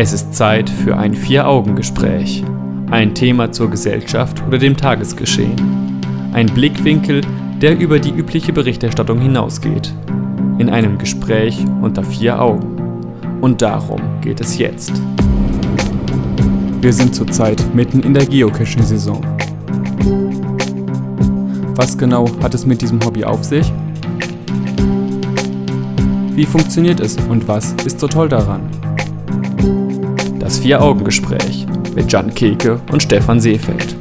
Es ist Zeit für ein Vier-Augen-Gespräch. Ein Thema zur Gesellschaft oder dem Tagesgeschehen. Ein Blickwinkel, der über die übliche Berichterstattung hinausgeht. In einem Gespräch unter vier Augen. Und darum geht es jetzt. Wir sind zurzeit mitten in der Geocaching-Saison. Was genau hat es mit diesem Hobby auf sich? Wie funktioniert es und was ist so toll daran? Das Vier-Augen-Gespräch mit Jan Keke und Stefan Seefeld.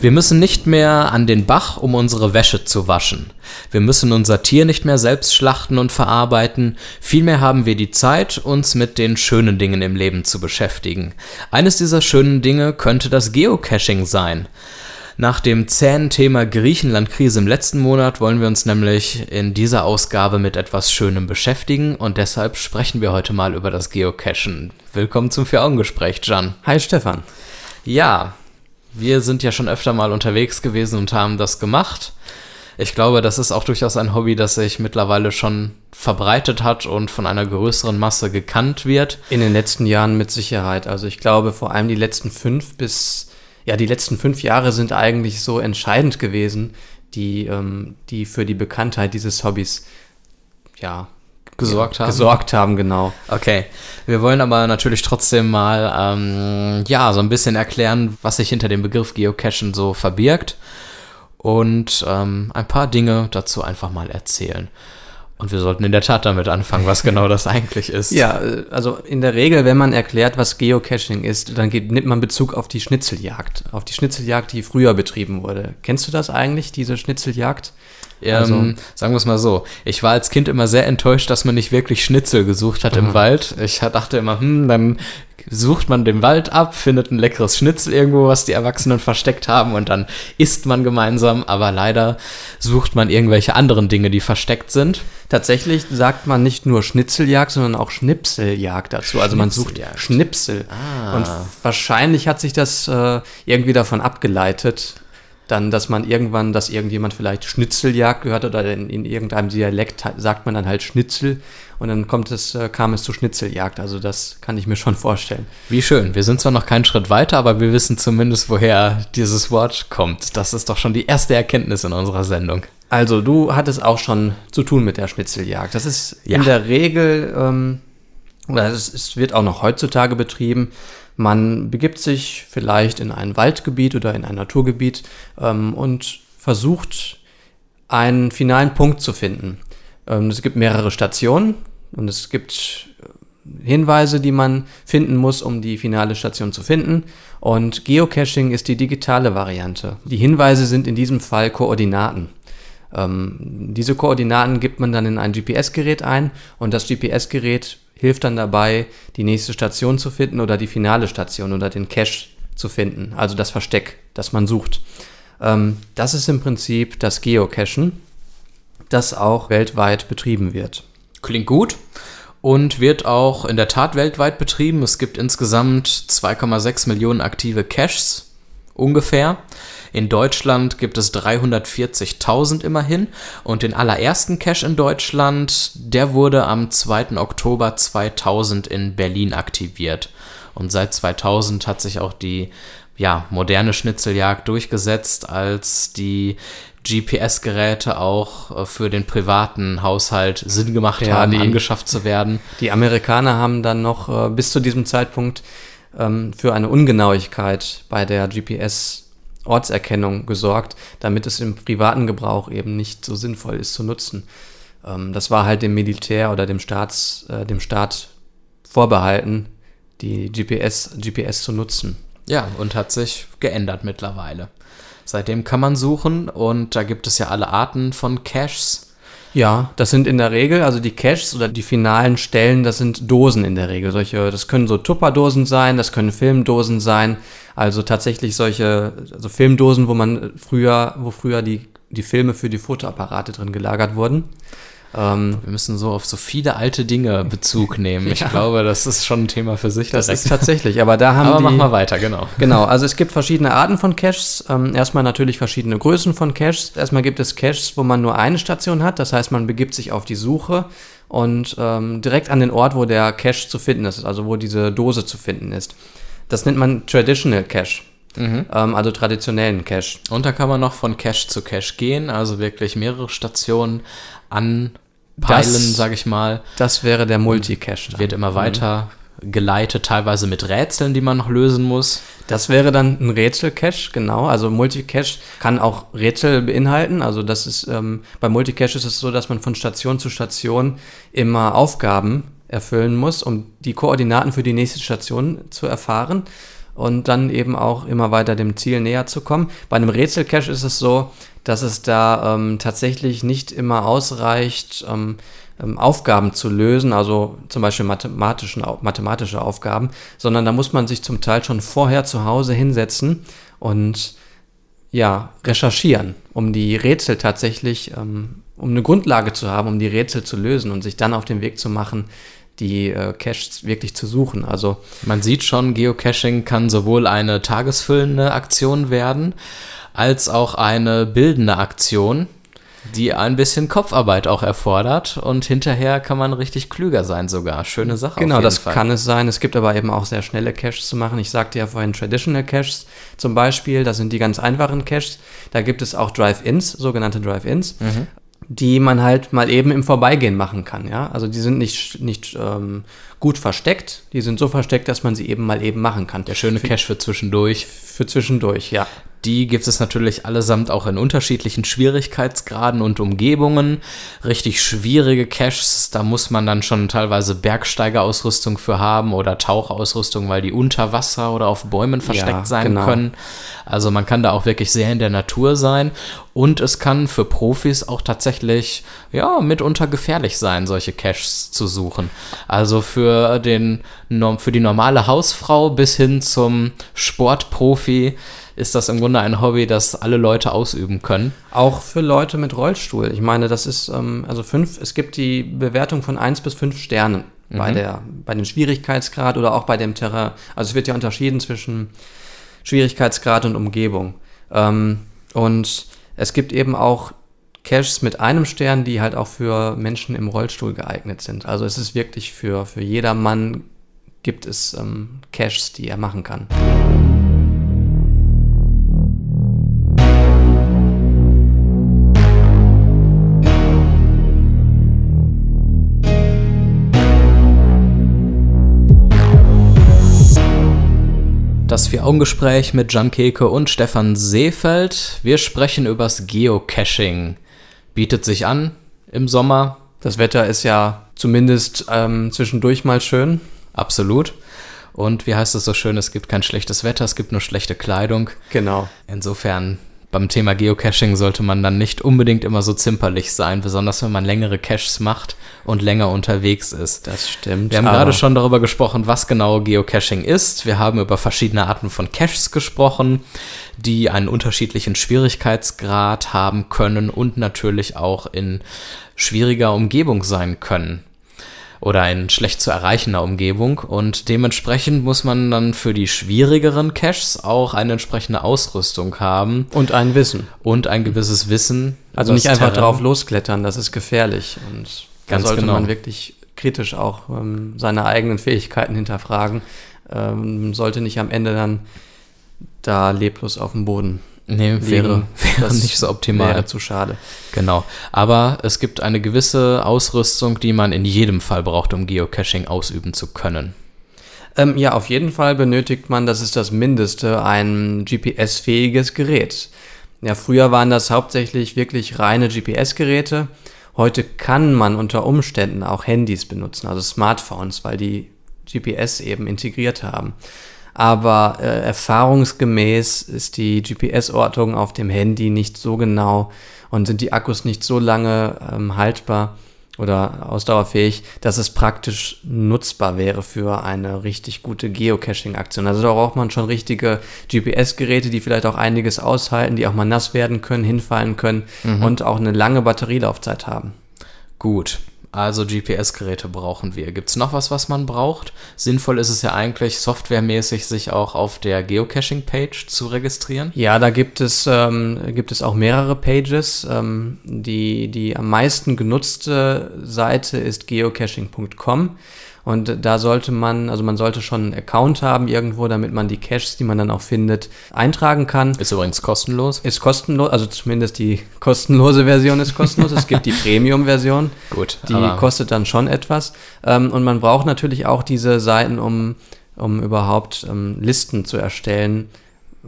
Wir müssen nicht mehr an den Bach, um unsere Wäsche zu waschen. Wir müssen unser Tier nicht mehr selbst schlachten und verarbeiten. Vielmehr haben wir die Zeit, uns mit den schönen Dingen im Leben zu beschäftigen. Eines dieser schönen Dinge könnte das Geocaching sein. Nach dem zähen Thema Griechenland-Krise im letzten Monat wollen wir uns nämlich in dieser Ausgabe mit etwas Schönem beschäftigen und deshalb sprechen wir heute mal über das Geocachen. Willkommen zum Vier-Augen-Gespräch, Jan. Hi Stefan. Ja, wir sind ja schon öfter mal unterwegs gewesen und haben das gemacht. Ich glaube, das ist auch durchaus ein Hobby, das sich mittlerweile schon verbreitet hat und von einer größeren Masse gekannt wird. In den letzten Jahren mit Sicherheit. Also ich glaube, vor allem die letzten fünf bis ja, die letzten fünf Jahre sind eigentlich so entscheidend gewesen, die, ähm, die für die Bekanntheit dieses Hobbys, ja, gesorgt haben. Gesorgt haben, genau. Okay. Wir wollen aber natürlich trotzdem mal, ähm, ja, so ein bisschen erklären, was sich hinter dem Begriff Geocachen so verbirgt und ähm, ein paar Dinge dazu einfach mal erzählen. Und wir sollten in der Tat damit anfangen, was genau das eigentlich ist. Ja, äh, also in der Regel, wenn man erklärt, was Geocaching ist, dann geht, nimmt man Bezug auf die Schnitzeljagd. Auf die Schnitzeljagd, die früher betrieben wurde. Kennst du das eigentlich, diese Schnitzeljagd? Also, ähm, sagen wir es mal so. Ich war als Kind immer sehr enttäuscht, dass man nicht wirklich Schnitzel gesucht hat im Wald. Ich dachte immer, hm, dann sucht man den Wald ab, findet ein leckeres Schnitzel irgendwo, was die Erwachsenen versteckt haben und dann isst man gemeinsam. Aber leider sucht man irgendwelche anderen Dinge, die versteckt sind. Tatsächlich sagt man nicht nur Schnitzeljagd, sondern auch Schnipseljagd dazu. Also man sucht Schnipsel. Ah. Und wahrscheinlich hat sich das äh, irgendwie davon abgeleitet, dann, dass man irgendwann, dass irgendjemand vielleicht Schnitzeljagd gehört oder in, in irgendeinem Dialekt sagt man dann halt Schnitzel und dann kommt es, äh, kam es zu Schnitzeljagd. Also das kann ich mir schon vorstellen. Wie schön. Wir sind zwar noch keinen Schritt weiter, aber wir wissen zumindest, woher dieses Wort kommt. Das ist doch schon die erste Erkenntnis in unserer Sendung. Also du hattest auch schon zu tun mit der Schnitzeljagd. Das ist ja. in der Regel, ähm, oder es, es wird auch noch heutzutage betrieben, man begibt sich vielleicht in ein Waldgebiet oder in ein Naturgebiet ähm, und versucht einen finalen Punkt zu finden. Ähm, es gibt mehrere Stationen und es gibt äh, Hinweise, die man finden muss, um die finale Station zu finden. Und Geocaching ist die digitale Variante. Die Hinweise sind in diesem Fall Koordinaten. Ähm, diese Koordinaten gibt man dann in ein GPS-Gerät ein und das GPS-Gerät hilft dann dabei, die nächste Station zu finden oder die finale Station oder den Cache zu finden, also das Versteck, das man sucht. Ähm, das ist im Prinzip das Geocachen, das auch weltweit betrieben wird. Klingt gut und wird auch in der Tat weltweit betrieben. Es gibt insgesamt 2,6 Millionen aktive Caches ungefähr. In Deutschland gibt es 340.000 immerhin und den allerersten Cache in Deutschland, der wurde am 2. Oktober 2000 in Berlin aktiviert. Und seit 2000 hat sich auch die ja, moderne Schnitzeljagd durchgesetzt, als die GPS-Geräte auch äh, für den privaten Haushalt Sinn gemacht ja, haben, die, angeschafft zu werden. Die Amerikaner haben dann noch äh, bis zu diesem Zeitpunkt ähm, für eine Ungenauigkeit bei der GPS Ortserkennung gesorgt, damit es im privaten Gebrauch eben nicht so sinnvoll ist zu nutzen. Ähm, das war halt dem Militär oder dem, Staats, äh, dem Staat vorbehalten, die GPS, GPS zu nutzen. Ja, und hat sich geändert mittlerweile. Seitdem kann man suchen und da gibt es ja alle Arten von Caches. Ja, das sind in der Regel, also die Caches oder die finalen Stellen, das sind Dosen in der Regel. Solche, das können so Tupperdosen sein, das können Filmdosen sein. Also tatsächlich solche, also Filmdosen, wo man früher, wo früher die, die Filme für die Fotoapparate drin gelagert wurden. Ähm, Wir müssen so auf so viele alte Dinge Bezug nehmen. Ich ja. glaube, das ist schon ein Thema für sich. Das direkt. ist tatsächlich, aber da haben aber die... machen wir weiter, genau. Genau, also es gibt verschiedene Arten von Caches. Ähm, erstmal natürlich verschiedene Größen von Caches. Erstmal gibt es Caches, wo man nur eine Station hat. Das heißt, man begibt sich auf die Suche und ähm, direkt an den Ort, wo der Cache zu finden ist, also wo diese Dose zu finden ist. Das nennt man Traditional Cache. Mhm. Ähm, also traditionellen Cache. Und da kann man noch von Cache zu Cache gehen, also wirklich mehrere Stationen anpeilen, sage ich mal. Das wäre der Multicache. Wird immer weiter mhm. geleitet, teilweise mit Rätseln, die man noch lösen muss. Das wäre dann ein Rätsel-Cache, genau. Also Multicache kann auch Rätsel beinhalten. Also das ist ähm, bei Multicache ist es so, dass man von Station zu Station immer Aufgaben erfüllen muss, um die Koordinaten für die nächste Station zu erfahren und dann eben auch immer weiter dem Ziel näher zu kommen. Bei einem Rätsel-Cache ist es so, dass es da ähm, tatsächlich nicht immer ausreicht, ähm, ähm, Aufgaben zu lösen, also zum Beispiel mathematischen, mathematische Aufgaben, sondern da muss man sich zum Teil schon vorher zu Hause hinsetzen und ja, recherchieren, um die Rätsel tatsächlich, ähm, um eine Grundlage zu haben, um die Rätsel zu lösen und sich dann auf den Weg zu machen, die äh, Caches wirklich zu suchen. Also man sieht schon, Geocaching kann sowohl eine tagesfüllende Aktion werden, als auch eine bildende Aktion, die ein bisschen Kopfarbeit auch erfordert und hinterher kann man richtig klüger sein sogar. Schöne Sache. Genau, das Fall. kann es sein. Es gibt aber eben auch sehr schnelle Caches zu machen. Ich sagte ja vorhin Traditional Caches zum Beispiel, das sind die ganz einfachen Caches. Da gibt es auch Drive-Ins, sogenannte Drive-Ins. Mhm die man halt mal eben im Vorbeigehen machen kann. Ja? Also die sind nicht, nicht ähm, gut versteckt, die sind so versteckt, dass man sie eben mal eben machen kann. Der schöne Cache für zwischendurch. Für zwischendurch, ja. Die gibt es natürlich allesamt auch in unterschiedlichen Schwierigkeitsgraden und Umgebungen. Richtig schwierige Caches, da muss man dann schon teilweise Bergsteigerausrüstung für haben oder Tauchausrüstung, weil die unter Wasser oder auf Bäumen versteckt ja, sein genau. können. Also man kann da auch wirklich sehr in der Natur sein und es kann für Profis auch tatsächlich ja mitunter gefährlich sein, solche Caches zu suchen. Also für den für die normale Hausfrau bis hin zum Sportprofi ist das im Grunde ein Hobby, das alle Leute ausüben können. Auch für Leute mit Rollstuhl. Ich meine, das ist, ähm, also fünf, es gibt die Bewertung von eins bis fünf Sternen mhm. bei, der, bei dem Schwierigkeitsgrad oder auch bei dem Terrain. Also es wird ja unterschieden zwischen Schwierigkeitsgrad und Umgebung. Ähm, und es gibt eben auch Caches mit einem Stern, die halt auch für Menschen im Rollstuhl geeignet sind. Also es ist wirklich für, für jedermann gibt es ähm, Caches, die er machen kann. Das Vier-Augen-Gespräch mit Jan Keke und Stefan Seefeld. Wir sprechen übers Geocaching. Bietet sich an im Sommer. Das Wetter ist ja zumindest ähm, zwischendurch mal schön. Absolut. Und wie heißt es so schön, es gibt kein schlechtes Wetter, es gibt nur schlechte Kleidung. Genau. Insofern beim Thema Geocaching sollte man dann nicht unbedingt immer so zimperlich sein, besonders wenn man längere Caches macht und länger unterwegs ist. Das stimmt. Wir haben gerade schon darüber gesprochen, was genau Geocaching ist. Wir haben über verschiedene Arten von Caches gesprochen, die einen unterschiedlichen Schwierigkeitsgrad haben können und natürlich auch in schwieriger Umgebung sein können oder in schlecht zu erreichender Umgebung und dementsprechend muss man dann für die schwierigeren Caches auch eine entsprechende Ausrüstung haben. Und ein Wissen. Und ein gewisses Wissen. Also nicht einfach Terrain. drauf losklettern, das ist gefährlich und Ganz da sollte genau. man wirklich kritisch auch ähm, seine eigenen Fähigkeiten hinterfragen. Ähm, sollte nicht am Ende dann da leblos auf dem Boden Nee, wäre, wäre nicht so optimal. Wäre zu schade. Genau. Aber es gibt eine gewisse Ausrüstung, die man in jedem Fall braucht, um Geocaching ausüben zu können. Ähm, ja, auf jeden Fall benötigt man, das ist das Mindeste, ein GPS-fähiges Gerät. Ja, früher waren das hauptsächlich wirklich reine GPS-Geräte. Heute kann man unter Umständen auch Handys benutzen, also Smartphones, weil die GPS eben integriert haben aber äh, erfahrungsgemäß ist die GPS-Ortung auf dem Handy nicht so genau und sind die Akkus nicht so lange ähm, haltbar oder ausdauerfähig, dass es praktisch nutzbar wäre für eine richtig gute Geocaching-Aktion. Also da braucht man schon richtige GPS-Geräte, die vielleicht auch einiges aushalten, die auch mal nass werden können, hinfallen können mhm. und auch eine lange Batterielaufzeit haben. Gut, Also GPS-Geräte brauchen wir. Gibt es noch was, was man braucht? Sinnvoll ist es ja eigentlich, softwaremäßig sich auch auf der Geocaching-Page zu registrieren. Ja, da gibt es, ähm, gibt es auch mehrere Pages. Ähm, die, die am meisten genutzte Seite ist geocaching.com. Und da sollte man, also man sollte schon einen Account haben irgendwo, damit man die Caches, die man dann auch findet, eintragen kann. Ist übrigens kostenlos. Ist kostenlos, also zumindest die kostenlose Version ist kostenlos. es gibt die Premium-Version. Gut. Die kostet dann schon etwas. Ähm, und man braucht natürlich auch diese Seiten, um, um überhaupt ähm, Listen zu erstellen,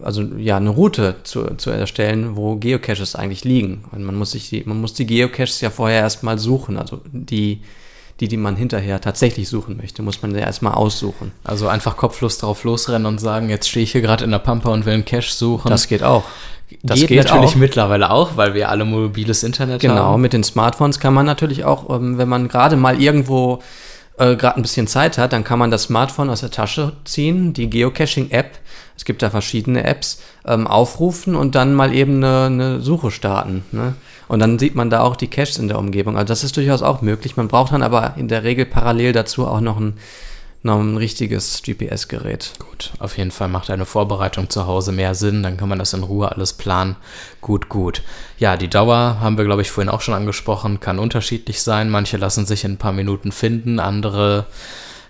also ja, eine Route zu, zu erstellen, wo Geocaches eigentlich liegen. Und man muss sich die, man muss die Geocaches ja vorher erstmal suchen, also die die, die man hinterher tatsächlich suchen möchte, muss man ja erstmal aussuchen. Also einfach kopflos drauf losrennen und sagen, jetzt stehe ich hier gerade in der Pampa und will einen Cache suchen. Das geht auch. Das geht, geht natürlich auch. mittlerweile auch, weil wir alle mobiles Internet genau, haben. Genau, mit den Smartphones kann man natürlich auch, ähm, wenn man gerade mal irgendwo äh, gerade ein bisschen Zeit hat, dann kann man das Smartphone aus der Tasche ziehen, die Geocaching-App, es gibt da verschiedene Apps, ähm, aufrufen und dann mal eben eine, eine Suche starten. Ne? Und dann sieht man da auch die Caches in der Umgebung. Also das ist durchaus auch möglich. Man braucht dann aber in der Regel parallel dazu auch noch ein, ein richtiges GPS-Gerät. Gut, auf jeden Fall macht eine Vorbereitung zu Hause mehr Sinn. Dann kann man das in Ruhe alles planen. Gut, gut. Ja, die Dauer haben wir, glaube ich, vorhin auch schon angesprochen, kann unterschiedlich sein. Manche lassen sich in ein paar Minuten finden, andere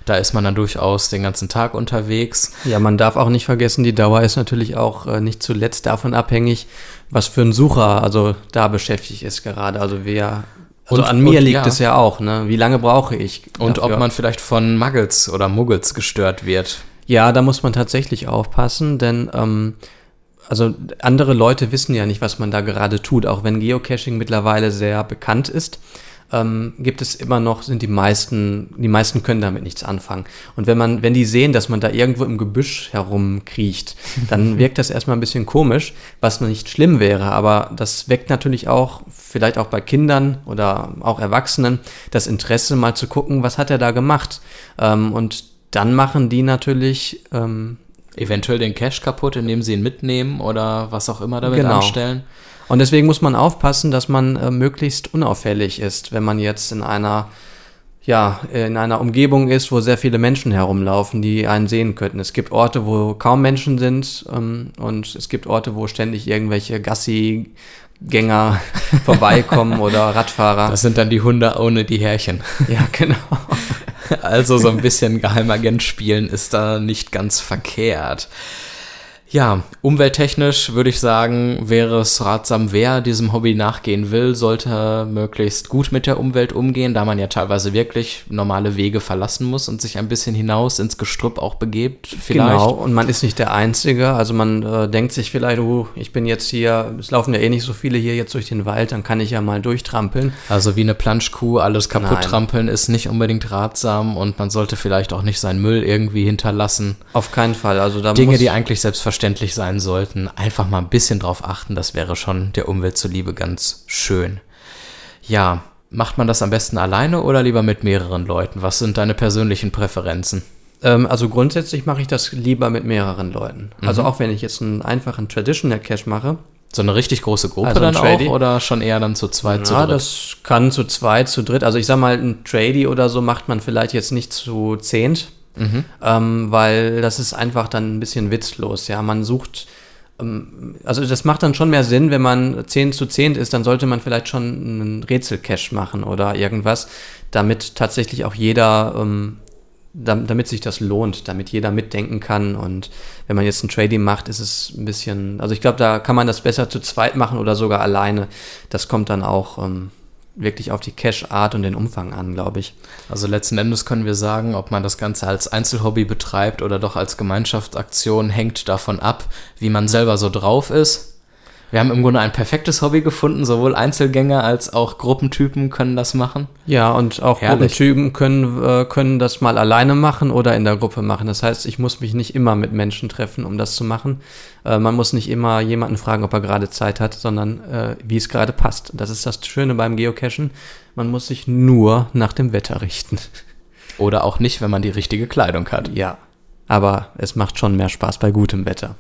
da ist man dann durchaus den ganzen Tag unterwegs. Ja, man darf auch nicht vergessen, die Dauer ist natürlich auch äh, nicht zuletzt davon abhängig, was für ein Sucher also da beschäftigt ist gerade. Also wer also und, an mir und, liegt ja. es ja auch, ne? Wie lange brauche ich? Und dafür? ob man vielleicht von Muggles oder Muggles gestört wird. Ja, da muss man tatsächlich aufpassen, denn ähm, also andere Leute wissen ja nicht, was man da gerade tut, auch wenn Geocaching mittlerweile sehr bekannt ist ähm, gibt es immer noch, sind die meisten, die meisten können damit nichts anfangen. Und wenn man, wenn die sehen, dass man da irgendwo im Gebüsch herumkriecht, dann wirkt das erstmal ein bisschen komisch, was noch nicht schlimm wäre, aber das weckt natürlich auch, vielleicht auch bei Kindern oder auch Erwachsenen, das Interesse mal zu gucken, was hat er da gemacht. Ähm, und dann machen die natürlich ähm, eventuell den Cash kaputt, indem sie ihn mitnehmen oder was auch immer damit genau. anstellen. Und deswegen muss man aufpassen, dass man äh, möglichst unauffällig ist, wenn man jetzt in einer ja, in einer Umgebung ist, wo sehr viele Menschen herumlaufen, die einen sehen könnten. Es gibt Orte, wo kaum Menschen sind ähm, und es gibt Orte, wo ständig irgendwelche Gassi-Gänger vorbeikommen oder Radfahrer. Das sind dann die Hunde ohne die Härchen. Ja, genau. Also so ein bisschen Geheimagent spielen ist da nicht ganz verkehrt. Ja, umwelttechnisch würde ich sagen, wäre es ratsam, wer diesem Hobby nachgehen will, sollte möglichst gut mit der Umwelt umgehen, da man ja teilweise wirklich normale Wege verlassen muss und sich ein bisschen hinaus ins Gestrüpp auch begebt. Vielleicht. Genau, und man ist nicht der Einzige. Also man äh, denkt sich vielleicht, oh, ich bin jetzt hier, es laufen ja eh nicht so viele hier jetzt durch den Wald, dann kann ich ja mal durchtrampeln. Also wie eine Planschkuh, alles kaputt trampeln ist nicht unbedingt ratsam und man sollte vielleicht auch nicht seinen Müll irgendwie hinterlassen. Auf keinen Fall. Also da Dinge, die eigentlich selbstverständlich selbstverständlich sein sollten, einfach mal ein bisschen drauf achten. Das wäre schon der Umwelt zuliebe ganz schön. Ja, macht man das am besten alleine oder lieber mit mehreren Leuten? Was sind deine persönlichen Präferenzen? Ähm, also grundsätzlich mache ich das lieber mit mehreren Leuten. Also mhm. Also auch wenn ich jetzt einen einfachen Traditional Cache mache, so eine richtig große Gruppe also dann auch oder schon eher dann zu zweit, ja, zu dritt? Ja, das kann zu zweit, zu dritt. Also ich sag mal, ein Tradie oder so macht man vielleicht jetzt nicht zu zehnt. Mhm. Ähm, weil das ist einfach dann ein bisschen witzlos. Ja, man sucht, ähm, also das macht dann schon mehr Sinn, wenn man 10 zu 10 ist, dann sollte man vielleicht schon einen Rätselcache machen oder irgendwas, damit tatsächlich auch jeder, ähm, damit sich das lohnt, damit jeder mitdenken kann. Und wenn man jetzt ein Trading macht, ist es ein bisschen, also ich glaube, da kann man das besser zu zweit machen oder sogar alleine. Das kommt dann auch ähm, wirklich auf die Cache-Art und den Umfang an, glaube ich. Also letzten Endes können wir sagen, ob man das Ganze als Einzelhobby betreibt oder doch als Gemeinschaftsaktion, hängt davon ab, wie man selber so drauf ist wir haben im Grunde ein perfektes Hobby gefunden. Sowohl Einzelgänger als auch Gruppentypen können das machen. Ja, und auch Herrlich. Gruppentypen können, äh, können das mal alleine machen oder in der Gruppe machen. Das heißt, ich muss mich nicht immer mit Menschen treffen, um das zu machen. Äh, man muss nicht immer jemanden fragen, ob er gerade Zeit hat, sondern äh, wie es gerade passt. Das ist das Schöne beim Geocachen. Man muss sich nur nach dem Wetter richten. Oder auch nicht, wenn man die richtige Kleidung hat. Ja, aber es macht schon mehr Spaß bei gutem Wetter.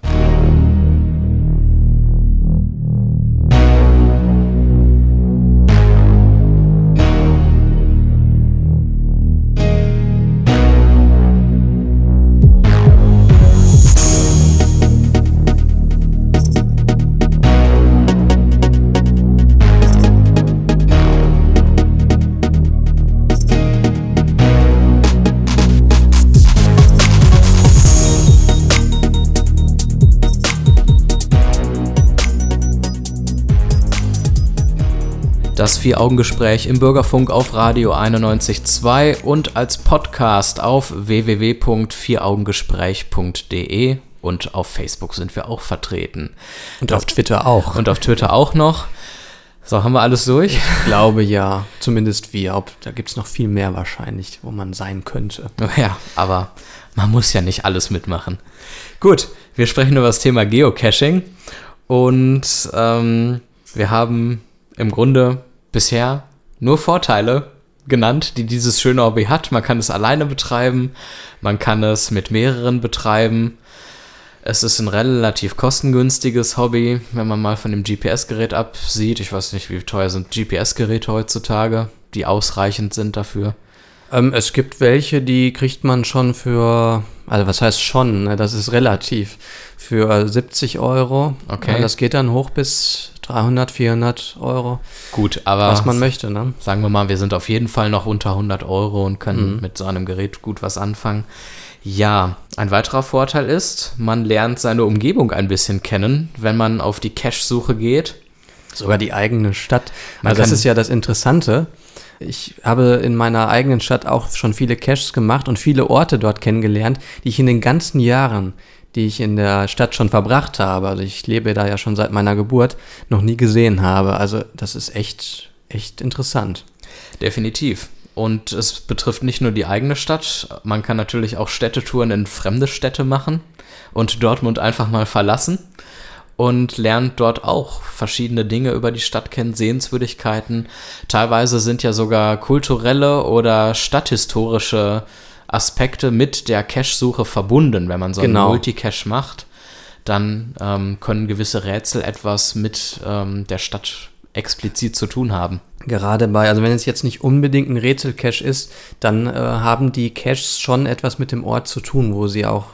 Das Vier-Augen-Gespräch im Bürgerfunk auf Radio 91.2 und als Podcast auf www.vieraugengespräch.de und auf Facebook sind wir auch vertreten. Und auf Twitter auch. Und auf Twitter auch noch. So, haben wir alles durch? Ich glaube ja, zumindest wir. Da gibt es noch viel mehr wahrscheinlich, wo man sein könnte. Ja, aber man muss ja nicht alles mitmachen. Gut, wir sprechen über das Thema Geocaching und ähm, wir haben im Grunde bisher nur Vorteile genannt, die dieses schöne Hobby hat. Man kann es alleine betreiben, man kann es mit mehreren betreiben. Es ist ein relativ kostengünstiges Hobby, wenn man mal von dem GPS-Gerät absieht. Ich weiß nicht, wie teuer sind GPS-Geräte heutzutage, die ausreichend sind dafür. Ähm, es gibt welche, die kriegt man schon für, also was heißt schon, ne? das ist relativ, für 70 Euro. Okay. Das geht dann hoch bis 300, 400 Euro. Gut, aber. Was man möchte, ne? Sagen wir mal, wir sind auf jeden Fall noch unter 100 Euro und können mhm. mit so einem Gerät gut was anfangen. Ja, ein weiterer Vorteil ist, man lernt seine Umgebung ein bisschen kennen, wenn man auf die Cache-Suche geht. Sogar die eigene Stadt. Man also das ist ja das Interessante. Ich habe in meiner eigenen Stadt auch schon viele Caches gemacht und viele Orte dort kennengelernt, die ich in den ganzen Jahren, die ich in der Stadt schon verbracht habe, also ich lebe da ja schon seit meiner Geburt, noch nie gesehen habe. Also das ist echt, echt interessant. Definitiv. Und es betrifft nicht nur die eigene Stadt, man kann natürlich auch Städtetouren in fremde Städte machen und Dortmund einfach mal verlassen und lernt dort auch verschiedene Dinge über die Stadt kennen, Sehenswürdigkeiten. Teilweise sind ja sogar kulturelle oder stadthistorische Aspekte mit der Cache-Suche verbunden. Wenn man so genau. einen Multicache macht, dann ähm, können gewisse Rätsel etwas mit ähm, der Stadt explizit zu tun haben. Gerade bei, also wenn es jetzt nicht unbedingt ein Rätsel-Cache ist, dann äh, haben die Caches schon etwas mit dem Ort zu tun, wo sie auch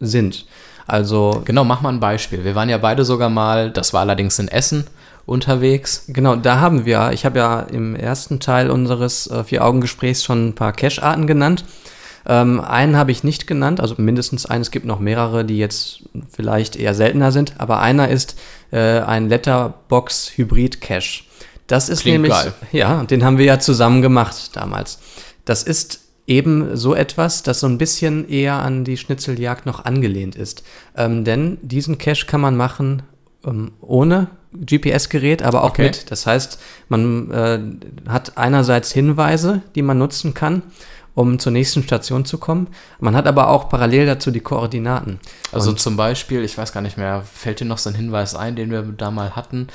sind. Also genau, mach mal ein Beispiel. Wir waren ja beide sogar mal, das war allerdings in Essen unterwegs. Genau, da haben wir, ich habe ja im ersten Teil unseres äh, Vier-Augen-Gesprächs schon ein paar Cache-Arten genannt. Ähm, einen habe ich nicht genannt, also mindestens einen. Es gibt noch mehrere, die jetzt vielleicht eher seltener sind, aber einer ist äh, ein Letterbox-Hybrid-Cache. Das ist Klingt nämlich, geil. ja, den haben wir ja zusammen gemacht damals. Das ist eben so etwas, das so ein bisschen eher an die Schnitzeljagd noch angelehnt ist. Ähm, denn diesen Cache kann man machen ähm, ohne GPS-Gerät, aber auch okay. mit. Das heißt, man äh, hat einerseits Hinweise, die man nutzen kann um zur nächsten Station zu kommen. Man hat aber auch parallel dazu die Koordinaten. Also und zum Beispiel, ich weiß gar nicht mehr, fällt dir noch so ein Hinweis ein, den wir da mal hatten?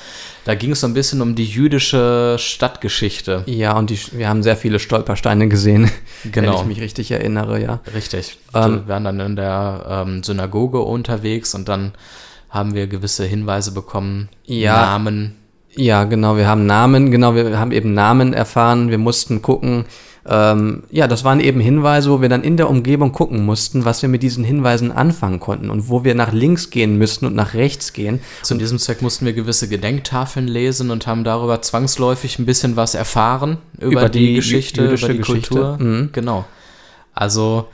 Da ging es so ein bisschen um die jüdische Stadtgeschichte. Ja, und die, wir haben sehr viele Stolpersteine gesehen, genau. wenn ich mich richtig erinnere, ja. Richtig. Ähm, wir waren dann in der ähm, Synagoge unterwegs und dann haben wir gewisse Hinweise bekommen, ja, Namen. Ja, genau, wir haben Namen, genau, wir haben eben Namen erfahren, wir mussten gucken, ähm, ja, das waren eben Hinweise, wo wir dann in der Umgebung gucken mussten, was wir mit diesen Hinweisen anfangen konnten und wo wir nach links gehen müssten und nach rechts gehen. Zu diesem Zweck mussten wir gewisse Gedenktafeln lesen und haben darüber zwangsläufig ein bisschen was erfahren über, über die, die, Geschichte, über die Geschichte. Kultur. Mhm. Genau. Also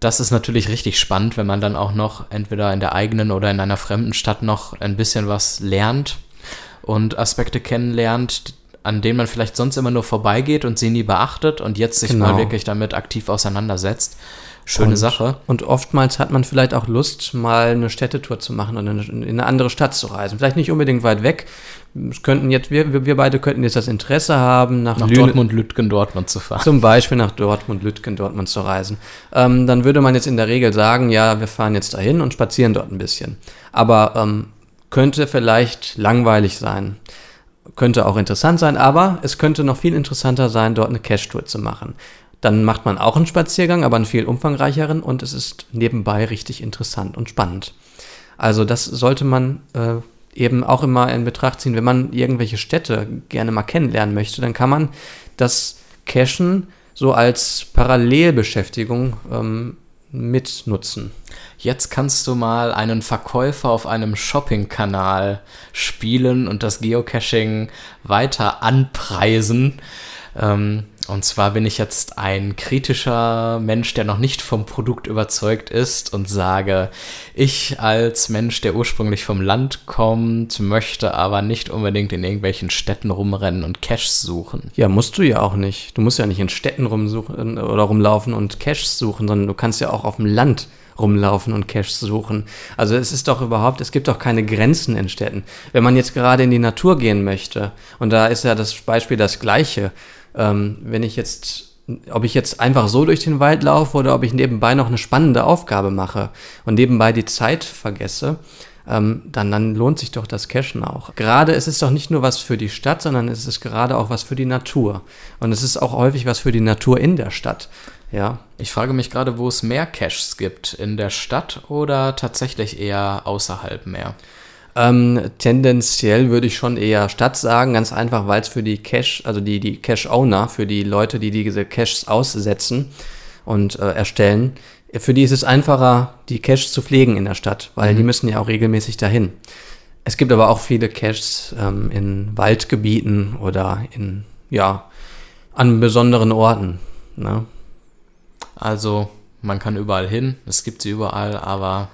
das ist natürlich richtig spannend, wenn man dann auch noch entweder in der eigenen oder in einer fremden Stadt noch ein bisschen was lernt und Aspekte kennenlernt, an denen man vielleicht sonst immer nur vorbeigeht und sie nie beachtet und jetzt sich genau. mal wirklich damit aktiv auseinandersetzt. Schöne und, Sache. Und oftmals hat man vielleicht auch Lust, mal eine Städtetour zu machen und in eine andere Stadt zu reisen. Vielleicht nicht unbedingt weit weg. Es könnten jetzt, wir, wir beide könnten jetzt das Interesse haben, nach, nach Dortmund, Lütgen, Dortmund zu fahren. Zum Beispiel nach Dortmund, Lütgen, Dortmund zu reisen. Ähm, dann würde man jetzt in der Regel sagen, ja, wir fahren jetzt dahin und spazieren dort ein bisschen. Aber ähm, könnte vielleicht langweilig sein könnte auch interessant sein, aber es könnte noch viel interessanter sein, dort eine Cache-Tour zu machen. Dann macht man auch einen Spaziergang, aber einen viel umfangreicheren und es ist nebenbei richtig interessant und spannend. Also das sollte man äh, eben auch immer in Betracht ziehen. Wenn man irgendwelche Städte gerne mal kennenlernen möchte, dann kann man das Cachen so als Parallelbeschäftigung ähm, mitnutzen. Jetzt kannst du mal einen Verkäufer auf einem Shopping-Kanal spielen und das Geocaching weiter anpreisen. Ähm, und zwar bin ich jetzt ein kritischer Mensch, der noch nicht vom Produkt überzeugt ist und sage, ich als Mensch, der ursprünglich vom Land kommt, möchte aber nicht unbedingt in irgendwelchen Städten rumrennen und Caches suchen. Ja, musst du ja auch nicht. Du musst ja nicht in Städten rumsuchen oder rumlaufen und Caches suchen, sondern du kannst ja auch auf dem Land rumlaufen und Caches suchen. Also es ist doch überhaupt, es gibt doch keine Grenzen in Städten. Wenn man jetzt gerade in die Natur gehen möchte, und da ist ja das Beispiel das gleiche, ähm, wenn ich jetzt, ob ich jetzt einfach so durch den Wald laufe oder ob ich nebenbei noch eine spannende Aufgabe mache und nebenbei die Zeit vergesse, ähm, dann, dann lohnt sich doch das Cashen auch. Gerade ist es doch nicht nur was für die Stadt, sondern es ist gerade auch was für die Natur. Und es ist auch häufig was für die Natur in der Stadt. Ja. Ich frage mich gerade, wo es mehr Caches gibt, in der Stadt oder tatsächlich eher außerhalb mehr? Ähm, tendenziell würde ich schon eher Stadt sagen, ganz einfach, weil es für die Cache, also die, die Cache-Owner, für die Leute, die diese Caches aussetzen und äh, erstellen, für die ist es einfacher, die Caches zu pflegen in der Stadt, weil mhm. die müssen ja auch regelmäßig dahin. Es gibt aber auch viele Caches ähm, in Waldgebieten oder in, ja, an besonderen Orten. Ne? Also, man kann überall hin, es gibt sie überall, aber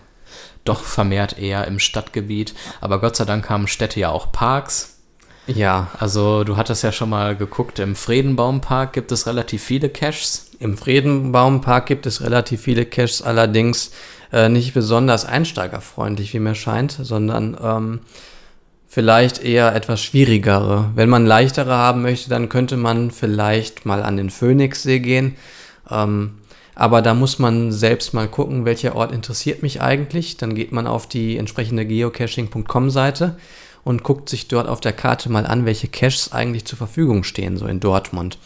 doch vermehrt eher im Stadtgebiet. Aber Gott sei Dank haben Städte ja auch Parks. Ja. Also du hattest ja schon mal geguckt, im Friedenbaumpark gibt es relativ viele Caches. Im Friedenbaumpark gibt es relativ viele Caches, allerdings äh, nicht besonders einsteigerfreundlich, wie mir scheint, sondern ähm, vielleicht eher etwas schwierigere. Wenn man leichtere haben möchte, dann könnte man vielleicht mal an den Phoenixsee gehen. Ähm, aber da muss man selbst mal gucken, welcher Ort interessiert mich eigentlich. Dann geht man auf die entsprechende geocaching.com-Seite und guckt sich dort auf der Karte mal an, welche Caches eigentlich zur Verfügung stehen, so in Dortmund.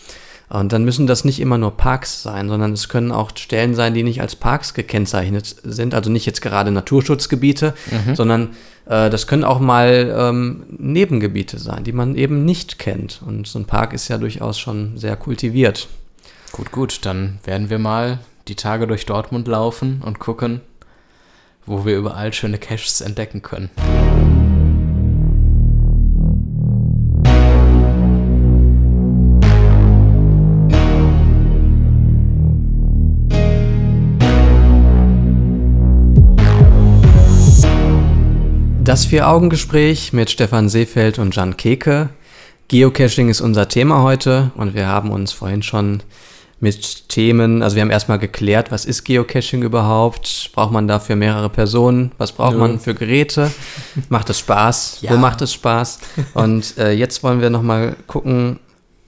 Und dann müssen das nicht immer nur Parks sein, sondern es können auch Stellen sein, die nicht als Parks gekennzeichnet sind, also nicht jetzt gerade Naturschutzgebiete, mhm. sondern äh, das können auch mal ähm, Nebengebiete sein, die man eben nicht kennt. Und so ein Park ist ja durchaus schon sehr kultiviert. Gut, gut, dann werden wir mal die Tage durch Dortmund laufen und gucken, wo wir überall schöne Caches entdecken können. Das Vier-Augen-Gespräch mit Stefan Seefeld und Jan Keke. Geocaching ist unser Thema heute und wir haben uns vorhin schon mit Themen. Also wir haben erstmal geklärt, was ist Geocaching überhaupt? Braucht man dafür mehrere Personen? Was braucht ja. man für Geräte? Macht es Spaß? Ja. Wo macht es Spaß? Und äh, jetzt wollen wir nochmal gucken,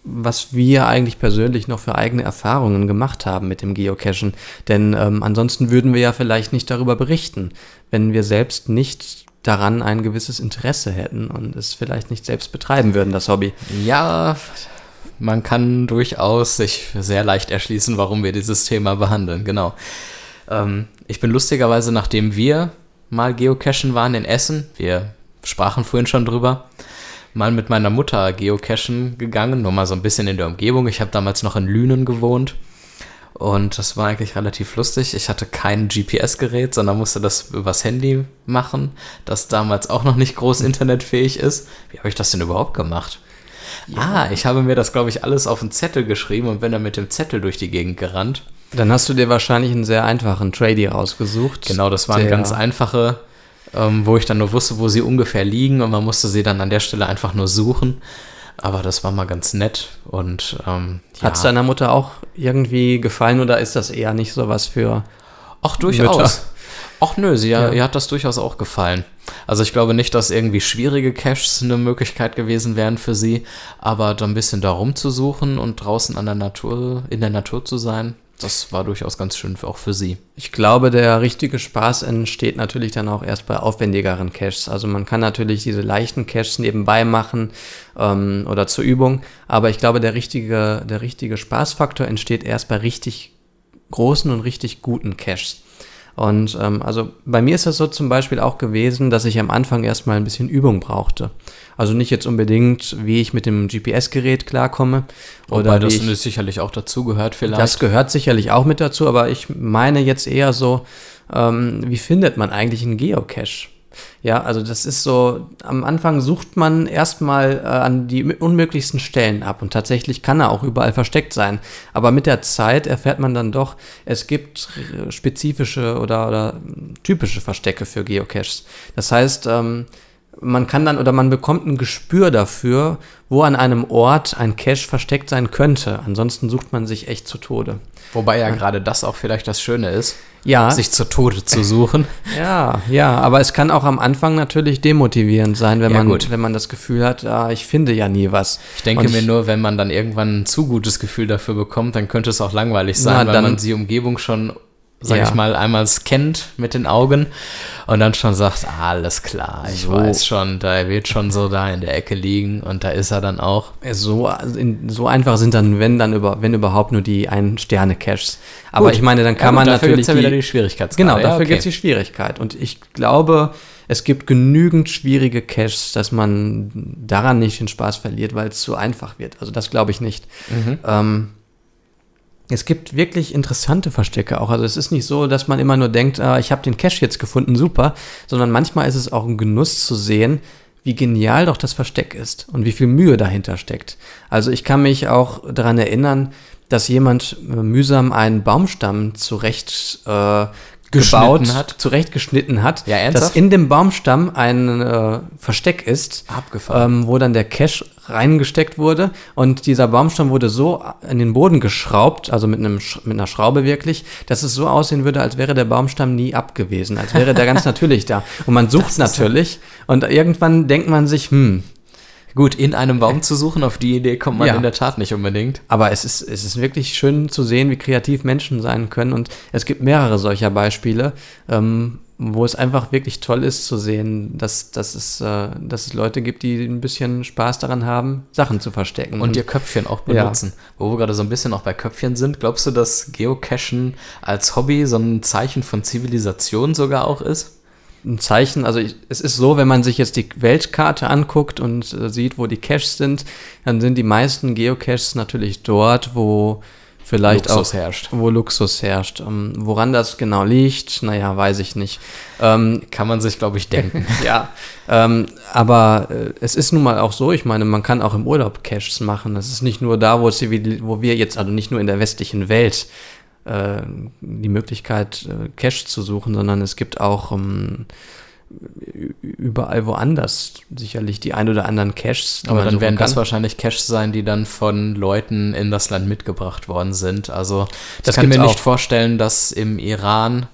was wir eigentlich persönlich noch für eigene Erfahrungen gemacht haben mit dem Geocachen. Denn ähm, ansonsten würden wir ja vielleicht nicht darüber berichten, wenn wir selbst nicht daran ein gewisses Interesse hätten und es vielleicht nicht selbst betreiben würden, das Hobby. Ja, man kann durchaus sich sehr leicht erschließen, warum wir dieses Thema behandeln. Genau. Ähm, ich bin lustigerweise, nachdem wir mal geocachen waren in Essen, wir sprachen vorhin schon drüber, mal mit meiner Mutter geocachen gegangen, nur mal so ein bisschen in der Umgebung. Ich habe damals noch in Lünen gewohnt. Und das war eigentlich relativ lustig. Ich hatte kein GPS-Gerät, sondern musste das übers Handy machen, das damals auch noch nicht groß internetfähig ist. Wie habe ich das denn überhaupt gemacht? Ja. Ah, ich habe mir das, glaube ich, alles auf einen Zettel geschrieben und bin dann mit dem Zettel durch die Gegend gerannt. Dann hast du dir wahrscheinlich einen sehr einfachen Tradie rausgesucht. Genau, das waren ganz einfache, ähm, wo ich dann nur wusste, wo sie ungefähr liegen und man musste sie dann an der Stelle einfach nur suchen. Aber das war mal ganz nett und ähm, ja. Hat es deiner Mutter auch irgendwie gefallen oder ist das eher nicht so was für Ach, durchaus. Mütter? Ach nö, sie, ja. ihr hat das durchaus auch gefallen. Also ich glaube nicht, dass irgendwie schwierige Caches eine Möglichkeit gewesen wären für sie, aber da ein bisschen da rumzusuchen und draußen an der Natur, in der Natur zu sein, das war durchaus ganz schön auch für sie. Ich glaube, der richtige Spaß entsteht natürlich dann auch erst bei aufwendigeren Caches. Also man kann natürlich diese leichten Caches nebenbei machen ähm, oder zur Übung, aber ich glaube, der richtige, der richtige Spaßfaktor entsteht erst bei richtig großen und richtig guten Caches. Und ähm, also bei mir ist das so zum Beispiel auch gewesen, dass ich am Anfang erstmal ein bisschen Übung brauchte. Also nicht jetzt unbedingt, wie ich mit dem GPS-Gerät klarkomme. Oder Wobei das ich, sicherlich auch dazu gehört vielleicht. Das gehört sicherlich auch mit dazu, aber ich meine jetzt eher so, ähm, wie findet man eigentlich einen Geocache? Ja, also das ist so, am Anfang sucht man erstmal äh, an die unmöglichsten Stellen ab und tatsächlich kann er auch überall versteckt sein. Aber mit der Zeit erfährt man dann doch, es gibt spezifische oder, oder typische Verstecke für Geocaches. Das heißt, ähm, man kann dann oder man bekommt ein Gespür dafür, wo an einem Ort ein Cache versteckt sein könnte. Ansonsten sucht man sich echt zu Tode. Wobei ja gerade das auch vielleicht das Schöne ist, ja. sich zu Tode zu suchen. Ja, ja, aber es kann auch am Anfang natürlich demotivierend sein, wenn, Ja, man, gut. wenn man das Gefühl hat, ah, ich finde ja nie was. Ich denke Und mir nur, wenn man dann irgendwann ein zu gutes Gefühl dafür bekommt, dann könnte es auch langweilig sein, Na, weil dann- man die Umgebung schon, sag Ja. ich mal, einmal scannt mit den Augen und dann schon sagt, alles klar, ich So. weiß schon, da wird schon so da in der Ecke liegen und da ist er dann auch. So, so einfach sind dann, wenn dann über, wenn überhaupt nur die Ein-Sterne-Caches. Aber Gut. ich meine, dann Ja, kann gut, man dafür natürlich gibt's ja wieder die Schwierigkeitsgrade. Genau, Ja, dafür okay. gibt es die Schwierigkeit. Und ich glaube, es gibt genügend schwierige Caches, dass man daran nicht den Spaß verliert, weil es zu einfach wird. Also das glaube ich nicht. Mhm. Ähm, es gibt wirklich interessante Verstecke auch. Also es ist nicht so, dass man immer nur denkt, ah, ich habe den Cache jetzt gefunden, super, sondern manchmal ist es auch ein Genuss zu sehen, wie genial doch das Versteck ist und wie viel Mühe dahinter steckt. Also ich kann mich auch daran erinnern, dass jemand äh, mühsam einen Baumstamm zurecht äh, gebaut, hat? zurechtgeschnitten hat, Ja, ernsthaft? dass in dem Baumstamm ein äh, Versteck ist, ähm, wo dann der Cache reingesteckt wurde und dieser Baumstamm wurde so in den Boden geschraubt, also mit, einem, Sch- mit einer Schraube wirklich, dass es so aussehen würde, als wäre der Baumstamm nie abgewesen, als wäre der ganz natürlich da. Und man sucht natürlich und irgendwann denkt man sich, hm, Gut, in einem Baum zu suchen, auf die Idee kommt man Ja. in der Tat nicht unbedingt. Aber es ist, es ist wirklich schön zu sehen, wie kreativ Menschen sein können. Und es gibt mehrere solcher Beispiele, ähm, wo es einfach wirklich toll ist zu sehen, dass, dass, es, äh, dass es Leute gibt, die ein bisschen Spaß daran haben, Sachen zu verstecken. Und ihr Köpfchen auch Ja. benutzen. Wo wir gerade so ein bisschen auch bei Köpfchen sind, glaubst du, dass Geocachen als Hobby so ein Zeichen von Zivilisation sogar auch ist? Ein Zeichen, also ich, es ist so, wenn man sich jetzt die Weltkarte anguckt und äh, sieht, wo die Caches sind, dann sind die meisten Geocaches natürlich dort, wo vielleicht Luxus auch herrscht. wo Luxus herrscht. Ähm, woran das genau liegt, naja, weiß ich nicht. Ähm, Kann man sich, glaube ich, denken. ja, ähm, aber äh, es ist nun mal auch so, ich meine, man kann auch im Urlaub Caches machen. Es ist nicht nur da, wo, wo wir jetzt, also nicht nur in der westlichen Welt, äh, die Möglichkeit, äh, Caches zu suchen, sondern es gibt auch ähm, überall woanders sicherlich die ein oder anderen Caches. Aber dann werden das kann. wahrscheinlich Caches sein, die dann von Leuten in das Land mitgebracht worden sind. Also ich Das kann mir gibt's nicht auch. vorstellen, dass im Iran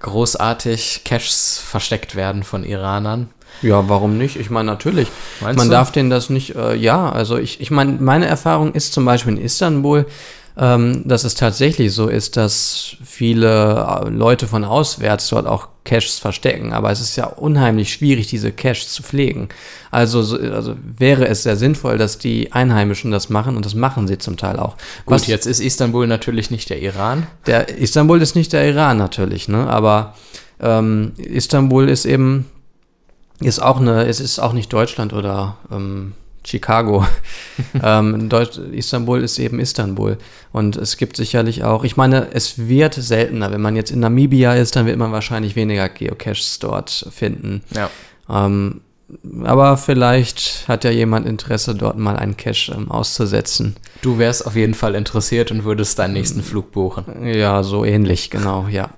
großartig Caches versteckt werden von Iranern. Ja, warum nicht? Ich meine, natürlich. Meinst man du? darf denen das nicht, äh, ja, also ich, ich meine, meine Erfahrung ist zum Beispiel in Istanbul, ähm, dass es tatsächlich so ist, dass viele äh, Leute von auswärts dort auch Caches verstecken. Aber es ist ja unheimlich schwierig, diese Caches zu pflegen. Also, so, also wäre es sehr sinnvoll, dass die Einheimischen das machen und das machen sie zum Teil auch. Gut, jetzt ist Istanbul natürlich nicht der Iran. Der Istanbul ist nicht der Iran natürlich, ne? Aber ähm, Istanbul ist eben ist auch eine, es ist auch nicht Deutschland oder ähm, Chicago. ähm, Deutsch, Istanbul ist eben Istanbul. Und es gibt sicherlich auch, ich meine, es wird seltener. Wenn man jetzt in Namibia ist, dann wird man wahrscheinlich weniger Geocaches dort finden. Ja. Ähm, aber vielleicht hat ja jemand Interesse, dort mal einen Cache ähm, auszusetzen. Du wärst auf jeden Fall interessiert und würdest deinen nächsten Flug buchen. Ja, so ähnlich, genau, ja.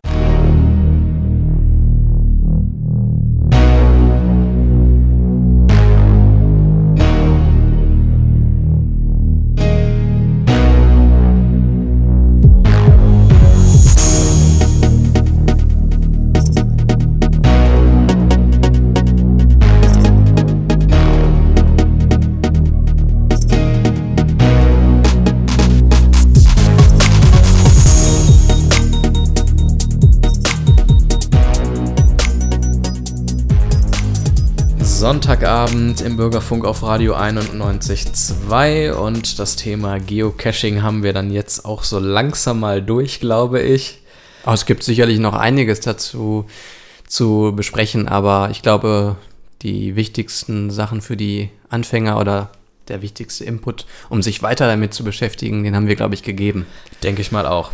Sonntagabend im Bürgerfunk auf Radio 91.2 und das Thema Geocaching haben wir dann jetzt auch so langsam mal durch, glaube ich. Aber es gibt sicherlich noch einiges dazu zu besprechen, aber ich glaube, die wichtigsten Sachen für die Anfänger oder der wichtigste Input, um sich weiter damit zu beschäftigen, den haben wir, glaube ich, gegeben. Denke ich mal auch.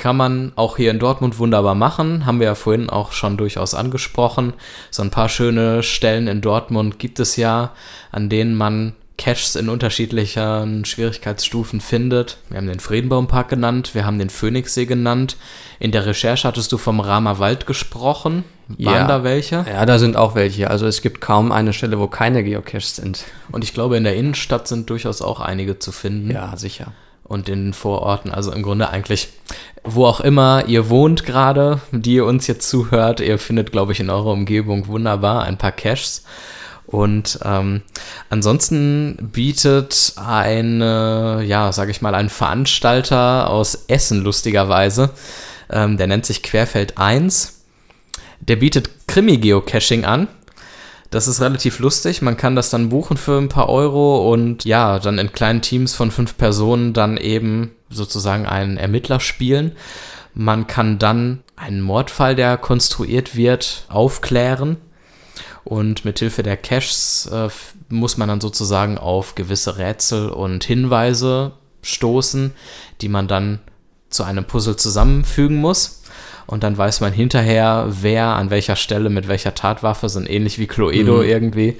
Kann man auch hier in Dortmund wunderbar machen. Haben wir ja vorhin auch schon durchaus angesprochen. So ein paar schöne Stellen in Dortmund gibt es ja, an denen man Caches in unterschiedlichen Schwierigkeitsstufen findet. Wir haben den Friedenbaumpark genannt, wir haben den Phoenixsee genannt. In der Recherche hattest du vom Ramer Wald gesprochen. Waren Ja. da welche? Ja, da sind auch welche. Also es gibt kaum eine Stelle, wo keine Geocaches sind. Und ich glaube, in der Innenstadt sind durchaus auch einige zu finden. Ja, sicher. Und in den Vororten, also im Grunde eigentlich, wo auch immer ihr wohnt gerade, die ihr uns jetzt zuhört, ihr findet, glaube ich, in eurer Umgebung wunderbar ein paar Caches. Und ähm, ansonsten bietet eine, ja, sage ich mal, ein Veranstalter aus Essen lustigerweise, ähm, der nennt sich Querfeld 1, der bietet Krimi-Geocaching an. Das ist relativ lustig. Man kann das dann buchen für ein paar Euro und ja, dann in kleinen Teams von fünf Personen dann eben sozusagen einen Ermittler spielen. Man kann dann einen Mordfall, der konstruiert wird, aufklären. Und mit Hilfe der Caches äh, muss man dann sozusagen auf gewisse Rätsel und Hinweise stoßen, die man dann zu einem Puzzle zusammenfügen muss. Und dann weiß man hinterher, wer an welcher Stelle mit welcher Tatwaffe, so ähnlich wie Cluedo Mhm. irgendwie,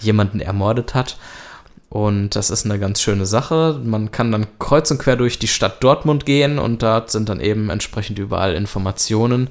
jemanden ermordet hat. Und das ist eine ganz schöne Sache. Man kann dann kreuz und quer durch die Stadt Dortmund gehen und dort sind dann eben entsprechend überall Informationen.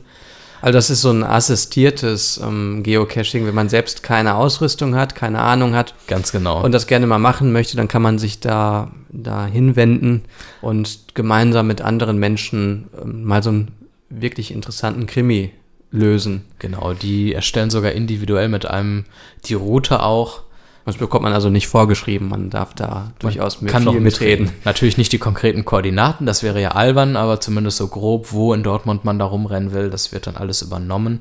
Also das ist so ein assistiertes ähm, Geocaching, wenn man selbst keine Ausrüstung hat, keine Ahnung hat Ganz genau. und das gerne mal machen möchte, dann kann man sich da, da hinwenden und gemeinsam mit anderen Menschen ähm, mal so einen wirklich interessanten Krimi lösen. Genau, die erstellen sogar individuell mit einem die Route auch. Das bekommt man also nicht vorgeschrieben, man darf da durchaus mit kann noch viel mitreden. Natürlich nicht die konkreten Koordinaten, das wäre ja albern, aber zumindest so grob, wo in Dortmund man da rumrennen will, das wird dann alles übernommen.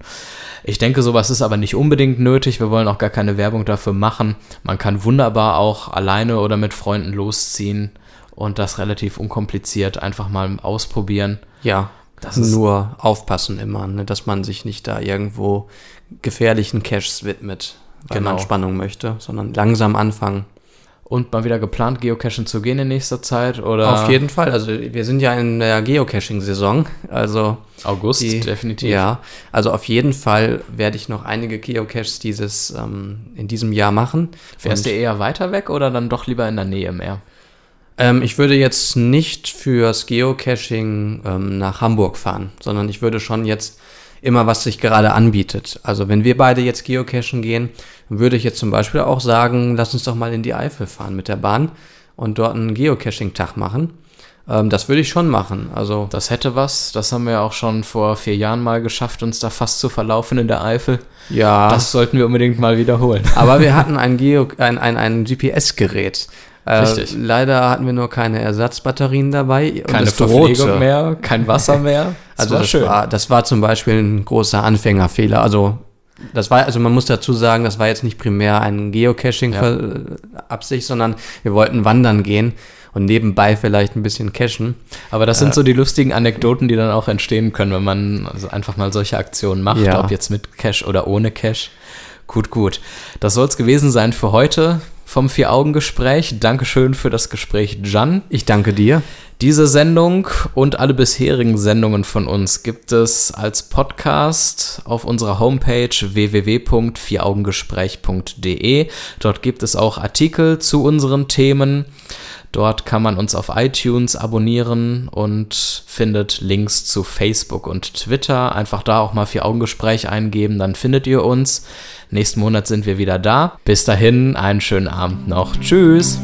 Ich denke, sowas ist aber nicht unbedingt nötig. Wir wollen auch gar keine Werbung dafür machen. Man kann wunderbar auch alleine oder mit Freunden losziehen und das relativ unkompliziert einfach mal ausprobieren. Ja, Das ist- nur aufpassen immer, ne, dass man sich nicht da irgendwo gefährlichen Caches widmet, weil Genau. man Spannung möchte, sondern langsam anfangen. Und mal wieder geplant, geocachen zu gehen in nächster Zeit oder Auf jeden Fall. Also wir sind ja in der Geocaching-Saison. Also August, die, definitiv. Ja, also auf jeden Fall werde ich noch einige Geocaches dieses ähm, in diesem Jahr machen. Fährst du eher weiter weg oder dann doch lieber in der Nähe mehr? Ähm, ich würde jetzt nicht fürs Geocaching ähm, nach Hamburg fahren, sondern ich würde schon jetzt immer, was sich gerade anbietet. Also wenn wir beide jetzt geocachen gehen, würde ich jetzt zum Beispiel auch sagen, lass uns doch mal in die Eifel fahren mit der Bahn und dort einen Geocaching-Tag machen. Ähm, das würde ich schon machen. Also Das hätte was. Das haben wir auch schon vor vier Jahren mal geschafft, uns da fast zu verlaufen in der Eifel. ja. Das sollten wir unbedingt mal wiederholen. Aber wir hatten ein, Geo ein, ein, ein GPS-Gerät. Äh, Richtig. Leider hatten wir nur keine Ersatzbatterien dabei. und Keine es drohte. Verpflegung mehr, kein Wasser mehr. Das Also war das, schön. war, das war zum Beispiel ein großer Anfängerfehler. Also das war, also man muss dazu sagen, das war jetzt nicht primär ein Geocaching-Absicht, sondern wir wollten wandern gehen und nebenbei vielleicht ein bisschen cachen. Aber das Äh. sind so die lustigen Anekdoten, die dann auch entstehen können, wenn man also einfach mal solche Aktionen macht, Ja. ob jetzt mit Cash oder ohne Cash. Gut, gut. Das soll es gewesen sein für heute vom Vier-Augen-Gespräch. Dankeschön für das Gespräch, Jan. Ich danke dir. Diese Sendung und alle bisherigen Sendungen von uns gibt es als Podcast auf unserer Homepage www.vieraugengespräch.de. Dort gibt es auch Artikel zu unseren Themen. Dort kann man uns auf iTunes abonnieren und findet Links zu Facebook und Twitter. Einfach da auch mal Vier-Augen-Gespräch eingeben, dann findet ihr uns. Nächsten Monat sind wir wieder da. Bis dahin, einen schönen Abend noch. Tschüss.